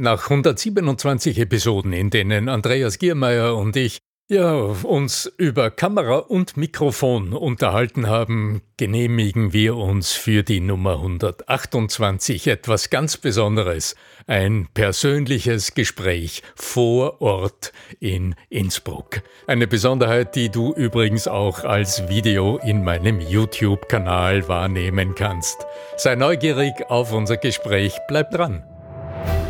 Nach 127 Episoden, in denen Andreas Giermeier und ich ja, uns über Kamera und Mikrofon unterhalten haben, genehmigen wir uns für die Nummer 128 etwas ganz Besonderes. Ein persönliches Gespräch vor Ort in Innsbruck. Eine Besonderheit, die du übrigens auch als Video in meinem YouTube-Kanal wahrnehmen kannst. Sei neugierig auf unser Gespräch, bleib dran.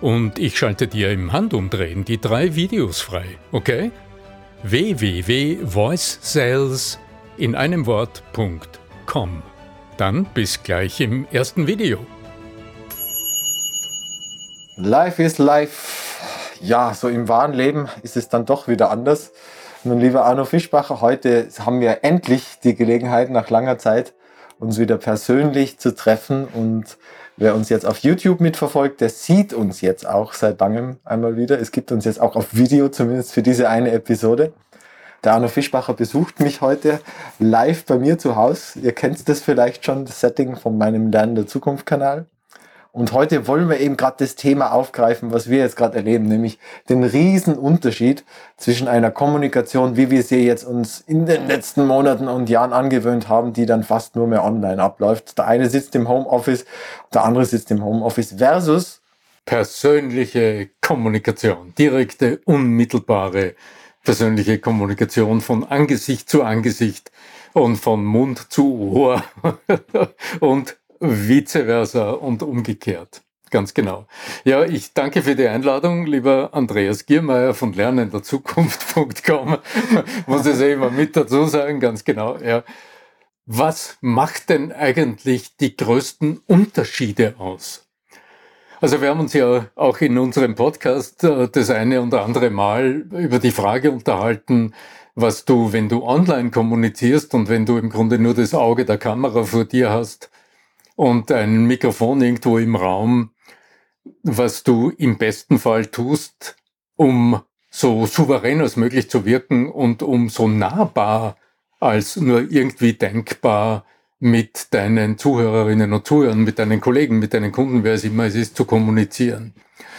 und ich schalte dir im Handumdrehen die drei Videos frei, okay? www.voicesales in einem Wort.com. Dann bis gleich im ersten Video. Life is life. Ja, so im wahren Leben ist es dann doch wieder anders. Nun, lieber Arno Fischbacher, heute haben wir endlich die Gelegenheit, nach langer Zeit uns wieder persönlich zu treffen und Wer uns jetzt auf YouTube mitverfolgt, der sieht uns jetzt auch seit langem einmal wieder. Es gibt uns jetzt auch auf Video, zumindest für diese eine Episode. Der Arno Fischbacher besucht mich heute live bei mir zu Hause. Ihr kennt das vielleicht schon, das Setting von meinem Lernen der Zukunft Kanal. Und heute wollen wir eben gerade das Thema aufgreifen, was wir jetzt gerade erleben, nämlich den riesen Unterschied zwischen einer Kommunikation, wie wir sie jetzt uns in den letzten Monaten und Jahren angewöhnt haben, die dann fast nur mehr online abläuft. Der eine sitzt im Homeoffice, der andere sitzt im Homeoffice versus persönliche Kommunikation, direkte, unmittelbare persönliche Kommunikation von Angesicht zu Angesicht und von Mund zu Ohr und vice versa und umgekehrt. Ganz genau. Ja, ich danke für die Einladung, lieber Andreas Giermeier von lernenderzukunft.com. Muss ich eh immer mit dazu sagen, ganz genau. Ja. Was macht denn eigentlich die größten Unterschiede aus? Also wir haben uns ja auch in unserem Podcast äh, das eine oder andere Mal über die Frage unterhalten, was du, wenn du online kommunizierst und wenn du im Grunde nur das Auge der Kamera vor dir hast, und ein Mikrofon irgendwo im Raum, was du im besten Fall tust, um so souverän als möglich zu wirken und um so nahbar als nur irgendwie denkbar mit deinen Zuhörerinnen und Zuhörern, mit deinen Kollegen, mit deinen Kunden, wer es immer ist, zu kommunizieren.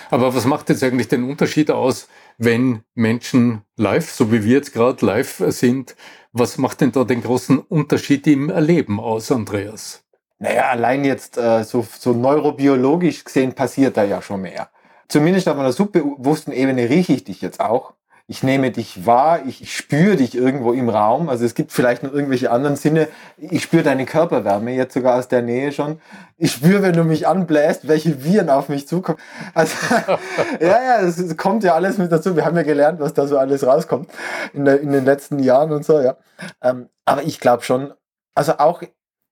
Aber was macht jetzt eigentlich den Unterschied aus, wenn Menschen live, so wie wir jetzt gerade live sind, was macht denn da den großen Unterschied im Erleben aus, Andreas? Naja, allein jetzt äh, so, so neurobiologisch gesehen passiert da ja schon mehr. Zumindest auf einer subbewussten Ebene rieche ich dich jetzt auch. Ich nehme dich wahr, ich spüre dich irgendwo im Raum. Also es gibt vielleicht noch irgendwelche anderen Sinne. Ich spüre deine Körperwärme jetzt sogar aus der Nähe schon. Ich spüre, wenn du mich anbläst, welche Viren auf mich zukommen. Also ja, ja, es kommt ja alles mit dazu. Wir haben ja gelernt, was da so alles rauskommt in, der, in den letzten Jahren und so, ja. Ähm, aber ich glaube schon, also auch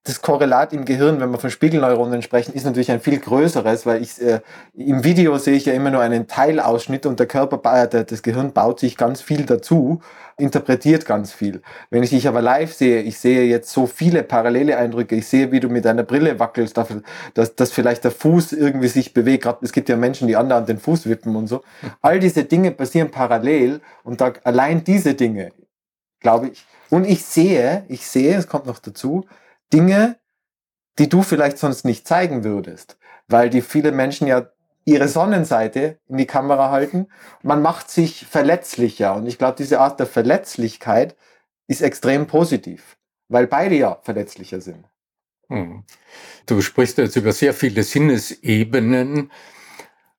das Korrelat im Gehirn, wenn wir von Spiegelneuronen sprechen, ist natürlich ein viel größeres, weil ich äh, im Video sehe ich ja immer nur einen Teilausschnitt und der Körper, äh, das Gehirn baut sich ganz viel dazu, interpretiert ganz viel. Wenn ich dich aber live sehe, ich sehe jetzt so viele parallele Eindrücke, ich sehe, wie du mit deiner Brille wackelst, dass, dass vielleicht der Fuß irgendwie sich bewegt. Gerade es gibt ja Menschen, die anderen den Fuß wippen und so. All diese Dinge passieren parallel und da allein diese Dinge, glaube ich. Und ich sehe, ich sehe, es kommt noch dazu, Dinge, die du vielleicht sonst nicht zeigen würdest, weil die viele Menschen ja ihre Sonnenseite in die Kamera halten. Man macht sich verletzlicher und ich glaube, diese Art der Verletzlichkeit ist extrem positiv, weil beide ja verletzlicher sind. Hm. Du sprichst jetzt über sehr viele Sinnesebenen.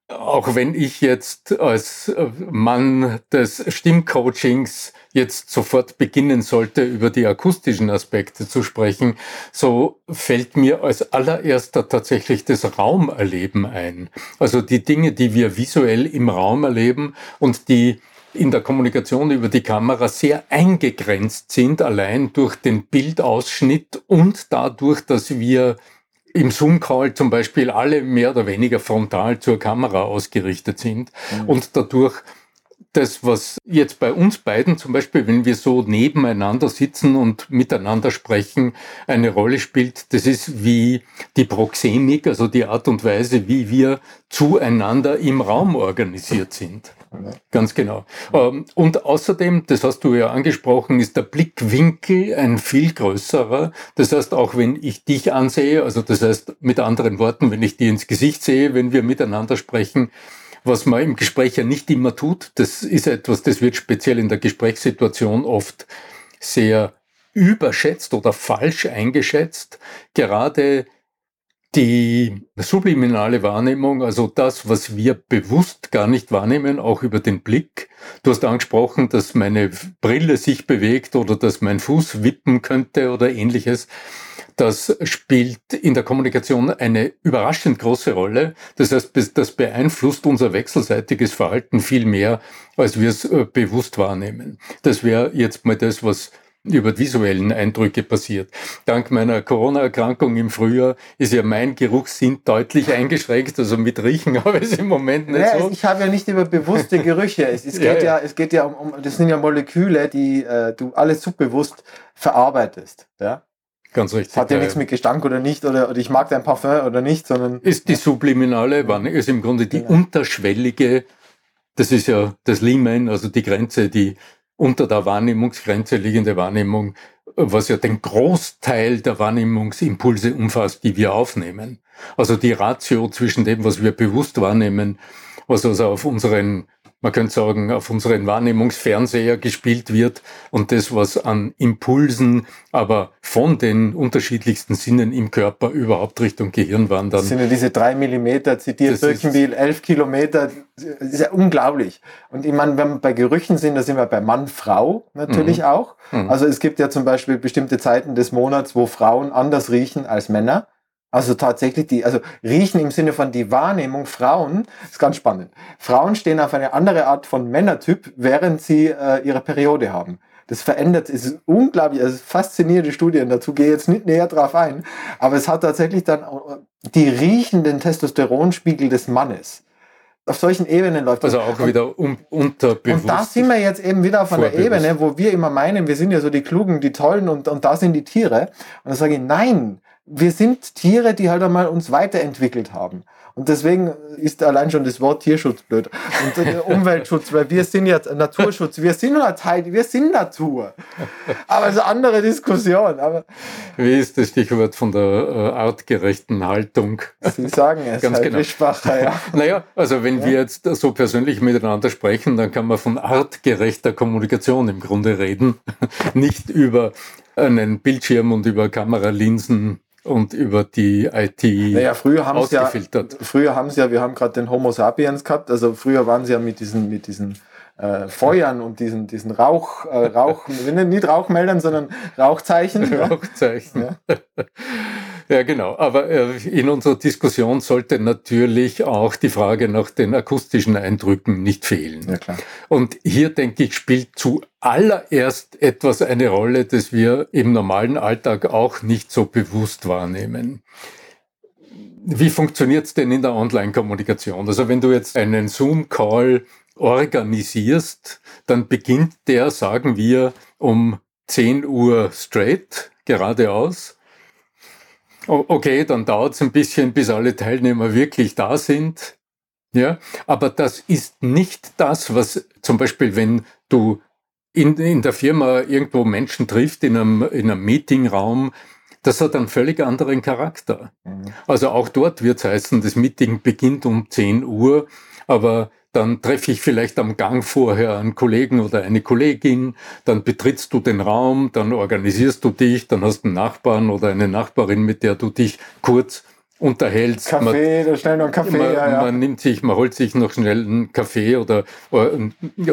Auch wenn ich jetzt als Mann des Stimmcoachings jetzt sofort beginnen sollte, über die akustischen Aspekte zu sprechen, so fällt mir als allererster tatsächlich das Raumerleben ein. Also die Dinge, die wir visuell im Raum erleben und die in der Kommunikation über die Kamera sehr eingegrenzt sind, allein durch den Bildausschnitt und dadurch, dass wir im Zoom-Call zum Beispiel alle mehr oder weniger frontal zur Kamera ausgerichtet sind mhm. und dadurch das, was jetzt bei uns beiden zum Beispiel, wenn wir so nebeneinander sitzen und miteinander sprechen, eine Rolle spielt, das ist wie die Proxemik, also die Art und Weise, wie wir zueinander im Raum organisiert sind. Ganz genau. Ähm, und außerdem, das hast du ja angesprochen, ist der Blickwinkel ein viel größerer. Das heißt, auch wenn ich dich ansehe, also das heißt mit anderen Worten, wenn ich dir ins Gesicht sehe, wenn wir miteinander sprechen, was man im Gespräch ja nicht immer tut, das ist etwas, das wird speziell in der Gesprächssituation oft sehr überschätzt oder falsch eingeschätzt. Gerade die subliminale Wahrnehmung, also das, was wir bewusst gar nicht wahrnehmen, auch über den Blick. Du hast angesprochen, dass meine Brille sich bewegt oder dass mein Fuß wippen könnte oder ähnliches. Das spielt in der Kommunikation eine überraschend große Rolle. Das heißt, das beeinflusst unser wechselseitiges Verhalten viel mehr, als wir es äh, bewusst wahrnehmen. Das wäre jetzt mal das, was über visuellen Eindrücke passiert. Dank meiner Corona-Erkrankung im Frühjahr ist ja mein Geruchssinn deutlich eingeschränkt. Also mit Riechen habe ich es im Moment nicht ja, so. Ich habe ja nicht über bewusste Gerüche. Es, es geht ja, ja, es geht ja um, um, das sind ja Moleküle, die äh, du alles subbewusst verarbeitest. Ja? Ganz richtig. Hat ja, ja nichts mit Gestank oder nicht oder, oder ich mag dein Parfum oder nicht, sondern. Ist die subliminale ist im Grunde die genau. unterschwellige, das ist ja das Limen, also die Grenze, die unter der Wahrnehmungsgrenze liegende Wahrnehmung, was ja den Großteil der Wahrnehmungsimpulse umfasst, die wir aufnehmen. Also die Ratio zwischen dem, was wir bewusst wahrnehmen, was also auf unseren man könnte sagen, auf unseren Wahrnehmungsfernseher gespielt wird und das, was an Impulsen, aber von den unterschiedlichsten Sinnen im Körper überhaupt Richtung Gehirn wandern. Das sind ja diese drei Millimeter, zitiert Birkenbiel, elf Kilometer, das ist ja unglaublich. Und ich meine, wenn wir bei Gerüchen sind, da sind wir bei Mann, Frau natürlich mhm. auch. Mhm. Also es gibt ja zum Beispiel bestimmte Zeiten des Monats, wo Frauen anders riechen als Männer. Also tatsächlich die, also riechen im Sinne von die Wahrnehmung Frauen, ist ganz spannend. Frauen stehen auf eine andere Art von Männertyp, während sie äh, ihre Periode haben. Das verändert, es ist unglaublich, also faszinierende Studien, dazu gehe ich jetzt nicht näher drauf ein, aber es hat tatsächlich dann, die riechen den Testosteronspiegel des Mannes. Auf solchen Ebenen läuft das. Also auch wieder um, unterbewusst. Und da sind wir jetzt eben wieder auf einer Ebene, wo wir immer meinen, wir sind ja so die Klugen, die Tollen und, und da sind die Tiere. Und dann sage ich, nein, wir sind Tiere, die halt einmal uns weiterentwickelt haben. Und deswegen ist allein schon das Wort Tierschutz blöd. Und äh, Umweltschutz, weil wir sind ja Naturschutz, wir sind ein Teil, wir sind Natur. Aber es ist eine andere Diskussion. Aber Wie ist das Stichwort von der äh, artgerechten Haltung? Sie sagen es, Ganz halt genau. Schwacher, ja. Naja, also wenn ja. wir jetzt so persönlich miteinander sprechen, dann kann man von artgerechter Kommunikation im Grunde reden. Nicht über einen Bildschirm und über Kameralinsen und über die IT naja, früher haben ausgefiltert. Ja, früher haben sie ja, wir haben gerade den Homo sapiens gehabt, also früher waren sie ja mit diesen, mit diesen äh, Feuern und diesen, diesen Rauch, äh, Rauch, nicht Rauchmeldern, sondern Rauchzeichen. Rauchzeichen. Ja. Ja, genau. Aber äh, in unserer Diskussion sollte natürlich auch die Frage nach den akustischen Eindrücken nicht fehlen. Ja, klar. Und hier, denke ich, spielt zuallererst etwas eine Rolle, das wir im normalen Alltag auch nicht so bewusst wahrnehmen. Wie funktioniert es denn in der Online-Kommunikation? Also wenn du jetzt einen Zoom-Call organisierst, dann beginnt der, sagen wir, um 10 Uhr straight, geradeaus Okay, dann dauert es ein bisschen, bis alle Teilnehmer wirklich da sind. Ja, aber das ist nicht das, was zum Beispiel, wenn du in, in der Firma irgendwo Menschen trifft, in einem, in einem Meetingraum, das hat einen völlig anderen Charakter. Mhm. Also auch dort wird es heißen, das Meeting beginnt um 10 Uhr, aber dann treffe ich vielleicht am Gang vorher einen Kollegen oder eine Kollegin, dann betrittst du den Raum, dann organisierst du dich, dann hast du einen Nachbarn oder eine Nachbarin, mit der du dich kurz unterhältst. Kaffee, man, schnell noch einen Kaffee. Man, ja, ja. man nimmt sich, man holt sich noch schnell einen Kaffee oder, oder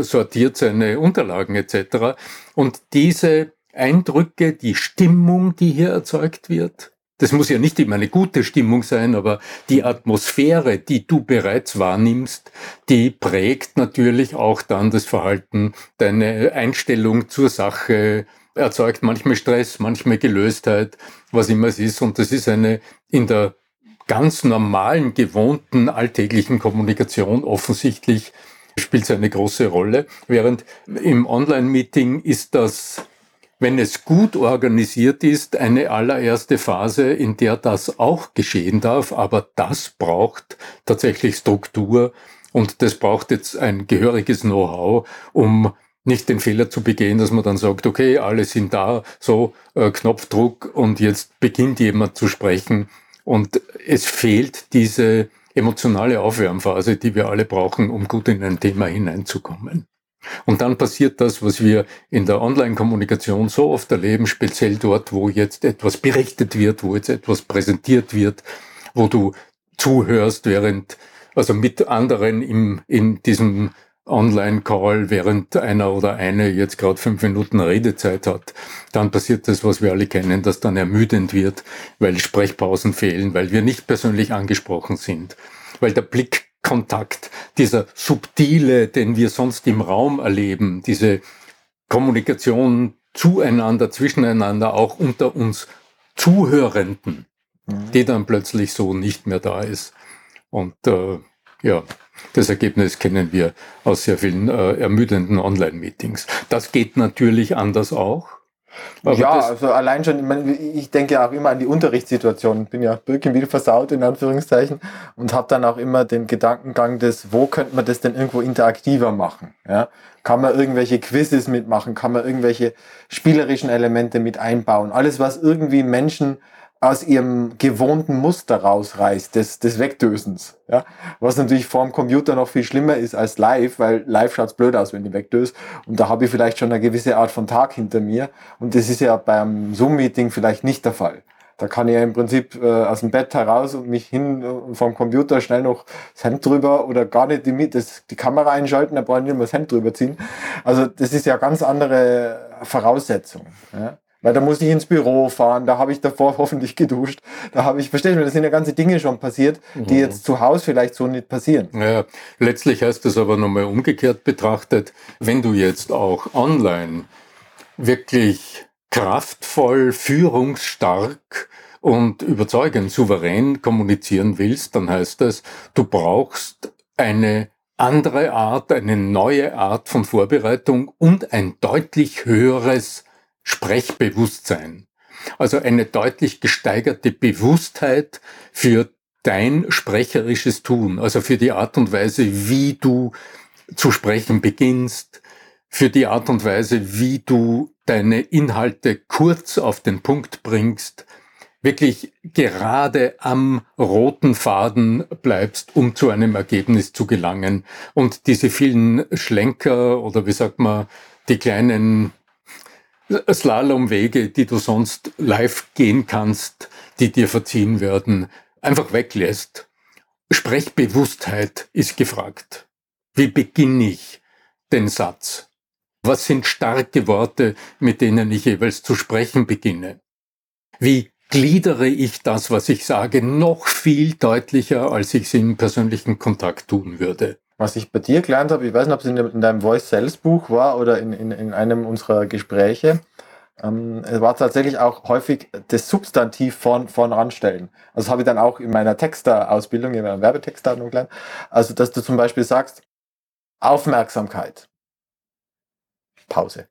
sortiert seine Unterlagen etc. Und diese Eindrücke, die Stimmung, die hier erzeugt wird, das muss ja nicht immer eine gute Stimmung sein, aber die Atmosphäre, die du bereits wahrnimmst, die prägt natürlich auch dann das Verhalten, deine Einstellung zur Sache, erzeugt manchmal Stress, manchmal Gelöstheit, was immer es ist. Und das ist eine in der ganz normalen, gewohnten, alltäglichen Kommunikation offensichtlich spielt es eine große Rolle. Während im Online-Meeting ist das, wenn es gut organisiert ist, eine allererste Phase, in der das auch geschehen darf. Aber das braucht tatsächlich Struktur und das braucht jetzt ein gehöriges Know-how, um nicht den Fehler zu begehen, dass man dann sagt, okay, alle sind da, so äh, Knopfdruck und jetzt beginnt jemand zu sprechen und es fehlt diese emotionale Aufwärmphase, die wir alle brauchen, um gut in ein Thema hineinzukommen. Und dann passiert das, was wir in der Online-Kommunikation so oft erleben, speziell dort, wo jetzt etwas berichtet wird, wo jetzt etwas präsentiert wird, wo du zuhörst, während, also mit anderen im, in diesem Online-Call, während einer oder eine jetzt gerade fünf Minuten Redezeit hat, dann passiert das, was wir alle kennen, dass dann ermüdend wird, weil Sprechpausen fehlen, weil wir nicht persönlich angesprochen sind, weil der Blickkontakt, dieser subtile, den wir sonst im Raum erleben, diese Kommunikation zueinander, zwischeneinander, auch unter uns Zuhörenden, mhm. die dann plötzlich so nicht mehr da ist. Und äh, ja, das Ergebnis kennen wir aus sehr vielen äh, ermüdenden Online-Meetings. Das geht natürlich anders auch. Ja, also allein schon, ich, meine, ich denke auch immer an die Unterrichtssituation. Bin ja Birkenwil versaut, in Anführungszeichen, und habe dann auch immer den Gedankengang des, wo könnte man das denn irgendwo interaktiver machen? Ja? Kann man irgendwelche Quizzes mitmachen? Kann man irgendwelche spielerischen Elemente mit einbauen? Alles, was irgendwie Menschen aus ihrem gewohnten Muster rausreißt, des, des Wegdösens. Ja? Was natürlich vor dem Computer noch viel schlimmer ist als live, weil live schaut's blöd aus, wenn du wegdöst. Und da habe ich vielleicht schon eine gewisse Art von Tag hinter mir. Und das ist ja beim Zoom-Meeting vielleicht nicht der Fall. Da kann ich ja im Prinzip äh, aus dem Bett heraus und mich hin äh, vom Computer schnell noch das Hemd drüber oder gar nicht die, das, die Kamera einschalten, da brauche ich nicht mehr das Hemd drüber ziehen. Also das ist ja ganz andere Voraussetzung. Ja? Weil da muss ich ins Büro fahren, da habe ich davor hoffentlich geduscht. Da habe ich, verstehst du, das sind ja ganze Dinge schon passiert, die mhm. jetzt zu Hause vielleicht so nicht passieren. Ja, letztlich heißt das aber nochmal umgekehrt betrachtet, wenn du jetzt auch online wirklich kraftvoll, führungsstark und überzeugend, souverän kommunizieren willst, dann heißt das, du brauchst eine andere Art, eine neue Art von Vorbereitung und ein deutlich höheres Sprechbewusstsein. Also eine deutlich gesteigerte Bewusstheit für dein sprecherisches Tun, also für die Art und Weise, wie du zu sprechen beginnst, für die Art und Weise, wie du deine Inhalte kurz auf den Punkt bringst, wirklich gerade am roten Faden bleibst, um zu einem Ergebnis zu gelangen. Und diese vielen Schlenker oder wie sagt man, die kleinen Slalomwege, die du sonst live gehen kannst, die dir verziehen werden, einfach weglässt. Sprechbewusstheit ist gefragt. Wie beginne ich den Satz? Was sind starke Worte, mit denen ich jeweils zu sprechen beginne? Wie gliedere ich das, was ich sage, noch viel deutlicher, als ich es im persönlichen Kontakt tun würde? Was ich bei dir gelernt habe, ich weiß nicht, ob es in, in deinem Voice Sales Buch war oder in, in, in einem unserer Gespräche, ähm, es war tatsächlich auch häufig das Substantiv vorn, vorn ranstellen. Also habe ich dann auch in meiner Texter-Ausbildung, in meiner Werbetexter gelernt. Also, dass du zum Beispiel sagst, Aufmerksamkeit. Pause.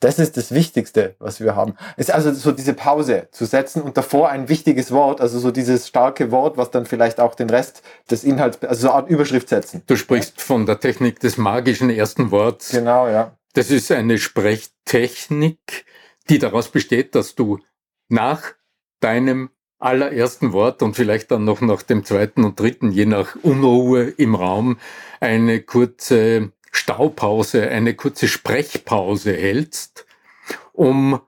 Das ist das Wichtigste, was wir haben. ist also so diese Pause zu setzen und davor ein wichtiges Wort, also so dieses starke Wort, was dann vielleicht auch den Rest des Inhalts, also so eine Art Überschrift setzen. Du sprichst von der Technik des magischen ersten Worts. Genau, ja. Das ist eine Sprechtechnik, die daraus besteht, dass du nach deinem allerersten Wort und vielleicht dann noch nach dem zweiten und dritten, je nach Unruhe im Raum, eine kurze Staupause, eine kurze Sprechpause hältst, um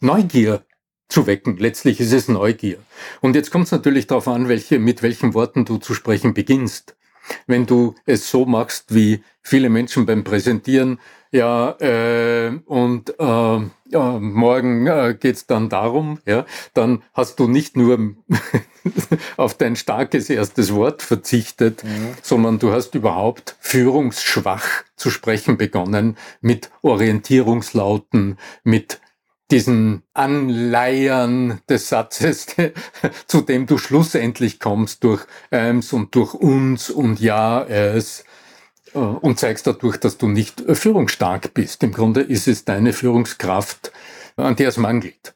Neugier zu wecken. Letztlich ist es Neugier. Und jetzt kommt es natürlich darauf an, welche, mit welchen Worten du zu sprechen beginnst. Wenn du es so machst, wie viele Menschen beim Präsentieren, ja, äh, und äh, ja, morgen äh, geht dann darum, ja, dann hast du nicht nur auf dein starkes erstes Wort verzichtet, mhm. sondern du hast überhaupt führungsschwach zu sprechen begonnen mit Orientierungslauten, mit diesen Anleiern des Satzes, zu dem du schlussendlich kommst durch Ems und durch uns und ja, es äh, und zeigst dadurch, dass du nicht führungsstark bist. Im Grunde ist es deine Führungskraft, an der es mangelt.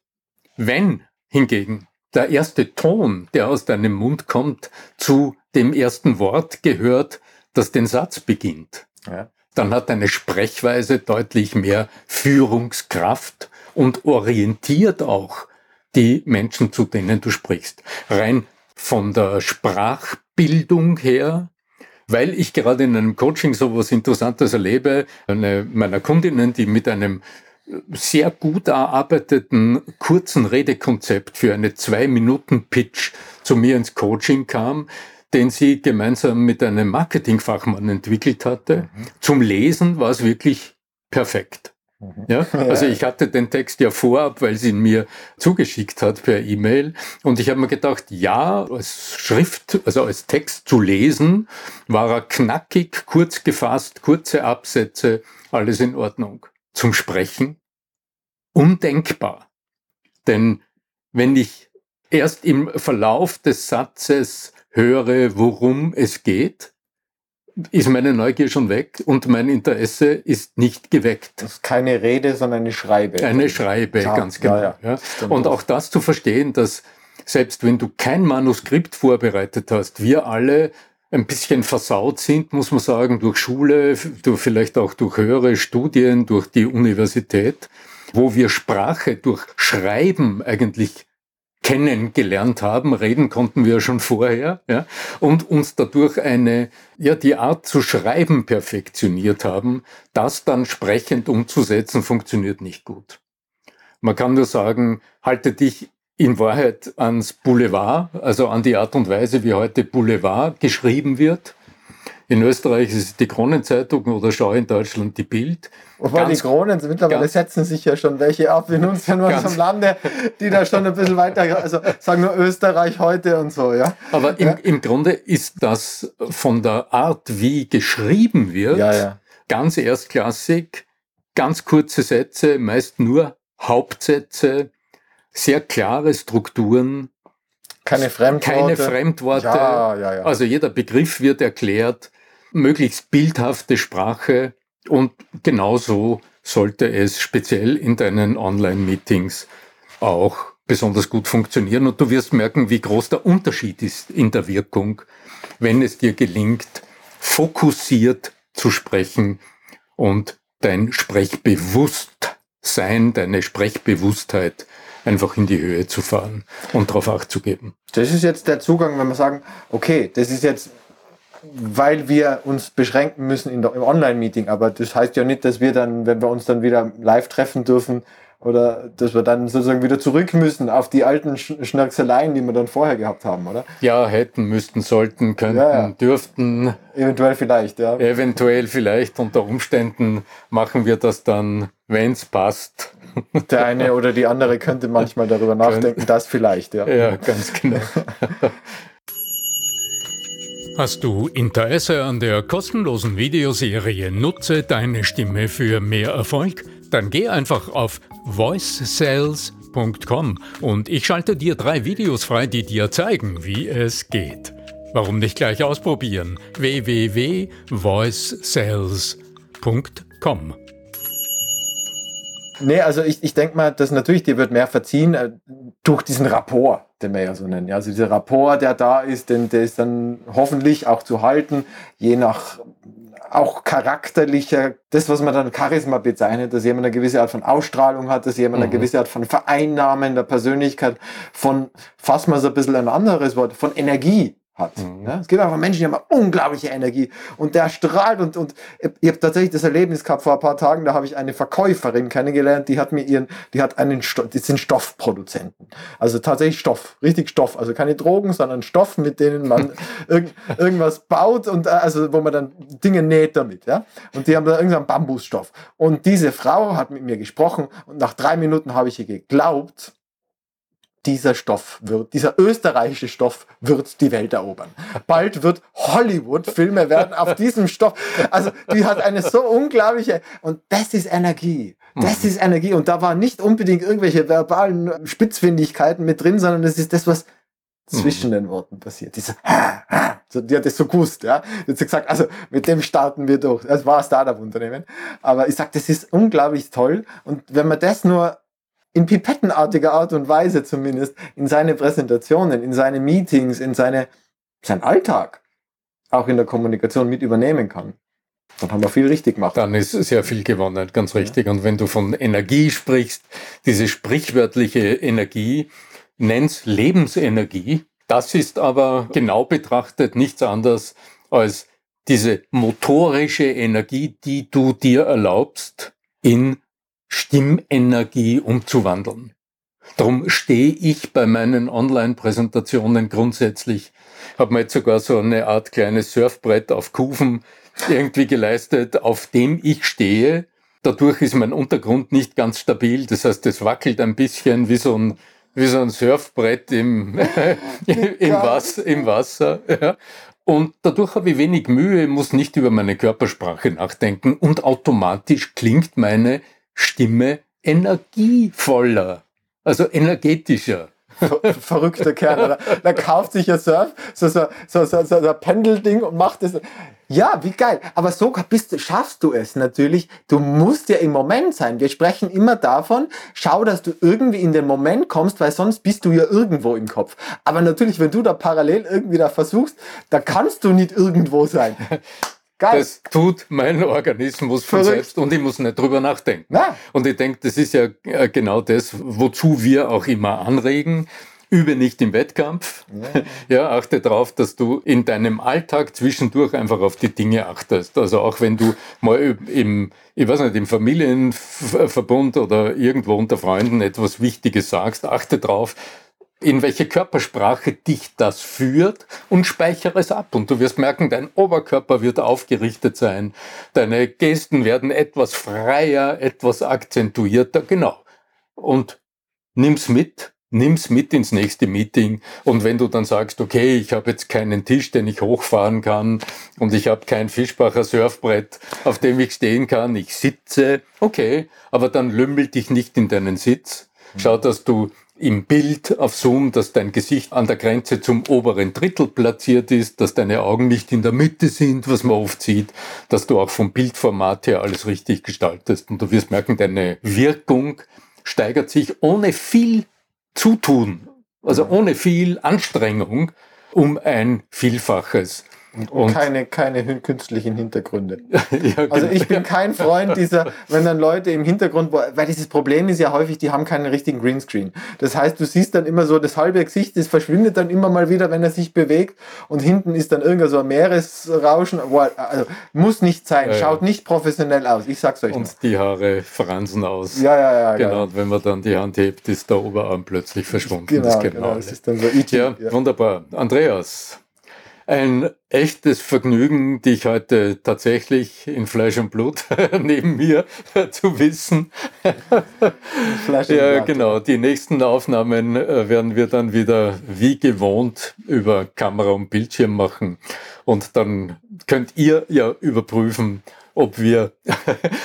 Wenn hingegen der erste Ton, der aus deinem Mund kommt, zu dem ersten Wort gehört, das den Satz beginnt, ja. Dann hat deine Sprechweise deutlich mehr Führungskraft und orientiert auch die Menschen, zu denen du sprichst. Rein von der Sprachbildung her, weil ich gerade in einem Coaching so was Interessantes erlebe, eine meiner Kundinnen, die mit einem sehr gut erarbeiteten kurzen Redekonzept für eine Zwei-Minuten-Pitch zu mir ins Coaching kam, den sie gemeinsam mit einem Marketingfachmann entwickelt hatte. Mhm. Zum Lesen war es wirklich perfekt. Mhm. Ja, also ich hatte den Text ja vorab, weil sie ihn mir zugeschickt hat per E-Mail. Und ich habe mir gedacht, ja, als Schrift, also als Text zu lesen, war er knackig, kurz gefasst, kurze Absätze, alles in Ordnung. Zum Sprechen undenkbar. Denn wenn ich erst im Verlauf des Satzes höre, worum es geht, ist meine Neugier schon weg und mein Interesse ist nicht geweckt. Das ist keine Rede, sondern eine Schreibe. Eine Schreibe, ja, ganz genau. Ja, ja. Und auch das zu verstehen, dass selbst wenn du kein Manuskript vorbereitet hast, wir alle ein bisschen versaut sind, muss man sagen, durch Schule, durch, vielleicht auch durch höhere Studien, durch die Universität, wo wir Sprache durch Schreiben eigentlich kennengelernt haben, reden konnten wir schon vorher, ja, und uns dadurch eine, ja, die Art zu schreiben perfektioniert haben, das dann sprechend umzusetzen, funktioniert nicht gut. Man kann nur sagen, halte dich in Wahrheit ans Boulevard, also an die Art und Weise, wie heute Boulevard geschrieben wird. In Österreich ist es die Kronenzeitung oder schau in Deutschland die Bild. Wobei ganz, die Kronen, mittlerweile setzen sich ja schon welche ab in unserem, unserem Lande, die da schon ein bisschen weiter, also sagen wir Österreich heute und so, ja. Aber im, ja. im Grunde ist das von der Art, wie geschrieben wird, ja, ja. ganz erstklassig, ganz kurze Sätze, meist nur Hauptsätze, sehr klare Strukturen. Keine Fremdworte. Keine Fremdworte. Ja, ja, ja. Also jeder Begriff wird erklärt möglichst bildhafte Sprache und genauso sollte es speziell in deinen Online-Meetings auch besonders gut funktionieren. Und du wirst merken, wie groß der Unterschied ist in der Wirkung, wenn es dir gelingt, fokussiert zu sprechen und dein Sprechbewusstsein, deine Sprechbewusstheit einfach in die Höhe zu fahren und darauf Acht zu geben. Das ist jetzt der Zugang, wenn wir sagen, okay, das ist jetzt weil wir uns beschränken müssen in der, im Online-Meeting. Aber das heißt ja nicht, dass wir dann, wenn wir uns dann wieder live treffen dürfen, oder dass wir dann sozusagen wieder zurück müssen auf die alten Schnörkseleien, die wir dann vorher gehabt haben, oder? Ja, hätten, müssten, sollten, könnten, ja, ja. dürften. Eventuell vielleicht, ja. Eventuell vielleicht. Unter Umständen machen wir das dann, wenn es passt. Der eine oder die andere könnte manchmal darüber nachdenken, das vielleicht, ja. Ja, ganz genau. Hast du Interesse an der kostenlosen Videoserie Nutze deine Stimme für mehr Erfolg? Dann geh einfach auf voicesales.com und ich schalte dir drei Videos frei, die dir zeigen, wie es geht. Warum nicht gleich ausprobieren? www.voicesales.com Nee, also ich, ich denke mal, dass natürlich dir wird mehr verziehen äh, durch diesen Rapport, den wir ja so nennen. Also dieser Rapport, der da ist, den, der ist dann hoffentlich auch zu halten, je nach auch charakterlicher, das, was man dann Charisma bezeichnet, dass jemand eine gewisse Art von Ausstrahlung hat, dass jemand eine mhm. gewisse Art von Vereinnahmen der Persönlichkeit, von, fassen wir es ein bisschen ein anderes Wort, von Energie hat. Mhm. Ja, es gibt einfach Menschen, die haben unglaubliche Energie und der strahlt und, und ich habe tatsächlich das Erlebnis gehabt vor ein paar Tagen, da habe ich eine Verkäuferin kennengelernt, die hat mir ihren, die hat einen, Stoff, die sind Stoffproduzenten. Also tatsächlich Stoff, richtig Stoff, also keine Drogen, sondern Stoff, mit denen man irg irgendwas baut und äh, also wo man dann Dinge näht damit, ja. Und die haben da irgendeinen Bambusstoff. Und diese Frau hat mit mir gesprochen und nach drei Minuten habe ich ihr geglaubt, dieser Stoff wird, dieser österreichische Stoff wird die Welt erobern. Bald wird Hollywood-Filme werden auf diesem Stoff. Also die hat eine so unglaubliche, und das ist Energie. Das ist Energie. Und da waren nicht unbedingt irgendwelche verbalen Spitzfindigkeiten mit drin, sondern das ist das, was zwischen den Worten passiert. Diese, so, die hat das so gewusst, ja. So gesagt, also mit dem starten wir durch. Das war ein Startup-Unternehmen. Aber ich sag, das ist unglaublich toll. Und wenn man das nur in pipettenartiger Art und Weise zumindest in seine Präsentationen, in seine Meetings, in seine, sein Alltag auch in der Kommunikation mit übernehmen kann, dann haben wir viel richtig gemacht. Dann ist sehr viel gewonnen, ganz richtig. Und wenn du von Energie sprichst, diese sprichwörtliche Energie, nenn's Lebensenergie, das ist aber genau betrachtet nichts anderes als diese motorische Energie, die du dir erlaubst, in Stimmenergie umzuwandeln. Darum stehe ich bei meinen Online-Präsentationen grundsätzlich, habe mir jetzt sogar so eine Art kleines Surfbrett auf Kufen irgendwie geleistet, auf dem ich stehe. Dadurch ist mein Untergrund nicht ganz stabil, das heißt, es wackelt ein bisschen wie so ein, wie so ein Surfbrett im, im, Wasser, im Wasser. Ja. Und dadurch habe ich wenig Mühe, muss nicht über meine Körpersprache nachdenken und automatisch klingt meine Stimme energievoller, also energetischer. Ver verrückter Kerl. Oder? Da kauft sich ein Surf, so, so, so, so, so ein Pendelding und macht das. Ja, wie geil. Aber so bist, schaffst du es natürlich. Du musst ja im Moment sein. Wir sprechen immer davon, schau, dass du irgendwie in den Moment kommst, weil sonst bist du ja irgendwo im Kopf. Aber natürlich, wenn du da parallel irgendwie da versuchst, da kannst du nicht irgendwo sein. Geil. Das tut mein Organismus von Verrückt. selbst und ich muss nicht drüber nachdenken. Na. Und ich denke, das ist ja äh, genau das, wozu wir auch immer anregen. Übe nicht im Wettkampf. Ja. ja, achte darauf, dass du in deinem Alltag zwischendurch einfach auf die Dinge achtest. Also auch wenn du mal im, ich weiß nicht, im Familienverbund oder irgendwo unter Freunden etwas Wichtiges sagst, achte darauf, in welche Körpersprache dich das führt und speichere es ab. Und du wirst merken, dein Oberkörper wird aufgerichtet sein, deine Gesten werden etwas freier, etwas akzentuierter, genau. Und nimm's mit, nimm's mit ins nächste Meeting. Und wenn du dann sagst, okay, ich habe jetzt keinen Tisch, den ich hochfahren kann und ich habe kein Fischbacher Surfbrett, auf dem ich stehen kann, ich sitze, okay, aber dann lümmel dich nicht in deinen Sitz. Schau, dass du im Bild auf Zoom, dass dein Gesicht an der Grenze zum oberen Drittel platziert ist, dass deine Augen nicht in der Mitte sind, was man oft sieht, dass du auch vom Bildformat her alles richtig gestaltest und du wirst merken, deine Wirkung steigert sich ohne viel Zutun, also ohne viel Anstrengung um ein Vielfaches. Und, keine, keine künstlichen Hintergründe. ja, also ich bin kein Freund dieser, wenn dann Leute im Hintergrund, weil dieses Problem ist ja häufig, die haben keinen richtigen Greenscreen. Das heißt, du siehst dann immer so das halbe Gesicht, das verschwindet dann immer mal wieder, wenn er sich bewegt und hinten ist dann irgendein so ein Meeresrauschen. Also muss nicht sein, ja, schaut nicht professionell aus, ich sag's euch. Und noch. die Haare fransen aus. Ja, ja, ja. Genau, und wenn man dann die Hand hebt, ist der Oberarm plötzlich verschwunden. Genau, das, genau, das ist dann so ja, ja, wunderbar. Andreas, ein echtes Vergnügen, dich heute tatsächlich in Fleisch und Blut neben mir zu wissen. Fleisch und ja, Blut. genau. Die nächsten Aufnahmen äh, werden wir dann wieder wie gewohnt über Kamera und Bildschirm machen. Und dann könnt ihr ja überprüfen, ob wir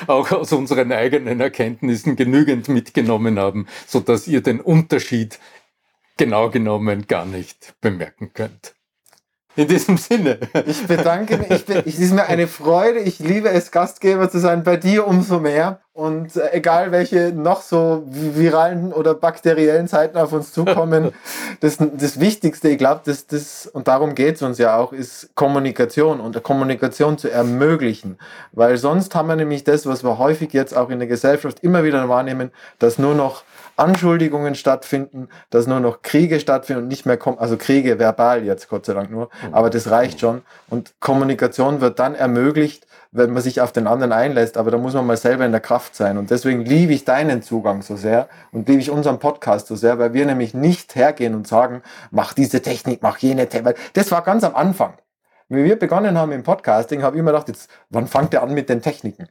auch aus unseren eigenen Erkenntnissen genügend mitgenommen haben, so dass ihr den Unterschied genau genommen gar nicht bemerken könnt. In diesem Sinne. Ich bedanke mich. Ich bin, es ist mir eine Freude. Ich liebe es, Gastgeber zu sein. Bei dir umso mehr. Und äh, egal welche noch so viralen oder bakteriellen Zeiten auf uns zukommen, das, das Wichtigste, ich glaube, das, das, und darum geht es uns ja auch, ist Kommunikation und Kommunikation zu ermöglichen. Weil sonst haben wir nämlich das, was wir häufig jetzt auch in der Gesellschaft immer wieder wahrnehmen, dass nur noch Anschuldigungen stattfinden, dass nur noch Kriege stattfinden und nicht mehr kommen, also Kriege verbal jetzt Gott sei Dank nur, mhm. aber das reicht schon. Und Kommunikation wird dann ermöglicht, wenn man sich auf den anderen einlässt, aber da muss man mal selber in der Kraft sein. Und deswegen liebe ich deinen Zugang so sehr und liebe ich unseren Podcast so sehr, weil wir nämlich nicht hergehen und sagen, mach diese Technik, mach jene Technik. Das war ganz am Anfang. Wie wir begonnen haben im Podcasting, habe ich immer gedacht, jetzt, wann fängt der an mit den Techniken?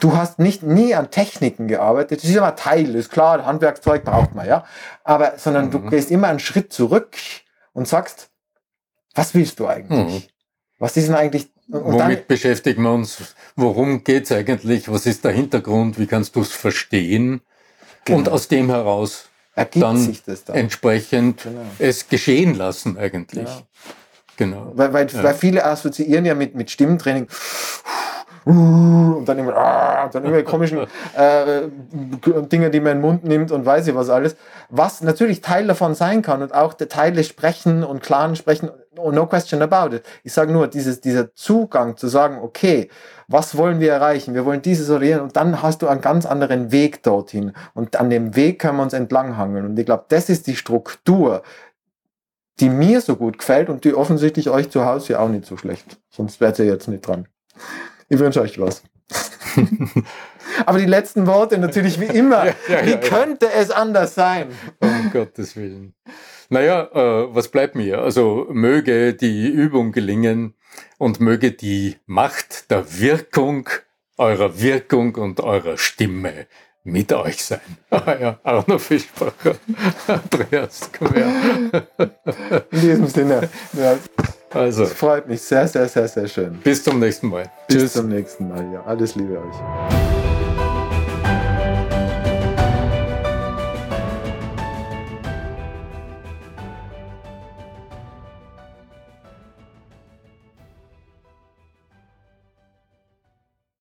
Du hast nicht nie an Techniken gearbeitet. Das ist immer Teil, ist klar, Handwerkszeug braucht man, ja. Aber, sondern mhm. du gehst immer einen Schritt zurück und sagst, was willst du eigentlich? Mhm. Was ist denn eigentlich Und Womit dann, beschäftigen wir uns? Worum geht's eigentlich? Was ist der Hintergrund? Wie kannst du es verstehen? Genau. Und aus dem heraus Ergibt dann, dann, entsprechend genau. es geschehen lassen eigentlich. Genau. genau. Weil, weil, ja. weil viele assoziieren ja mit, mit Stimmtraining und dann immer, ah, und dann immer komischen äh, Dinge, die man in den Mund nimmt und weiß ich was alles. Was natürlich Teil davon sein kann und auch Teile sprechen und klaren sprechen, no question about it. Ich sage nur, dieses, dieser Zugang zu sagen, okay, was wollen wir erreichen? Wir wollen dieses oder jenes und dann hast du einen ganz anderen Weg dorthin und an dem Weg können wir uns entlanghangeln und ich glaube, das ist die Struktur, die mir so gut gefällt und die offensichtlich euch zu Hause ja auch nicht so schlecht. Sonst wärt ihr jetzt nicht dran. Ich wünsche euch was. Aber die letzten Worte natürlich wie immer. Ja, ja, wie ja, könnte es anders sein? Um Gottes Willen. Naja, äh, was bleibt mir? Also möge die Übung gelingen und möge die Macht der Wirkung eurer Wirkung und eurer Stimme mit euch sein. Ja, Arno Fischbacher. Andreas, komm her. In diesem Sinne. Also. Das freut mich sehr, sehr, sehr, sehr schön. Bis zum nächsten Mal. Bis Tschüss. zum nächsten Mal. Ja, alles Liebe euch.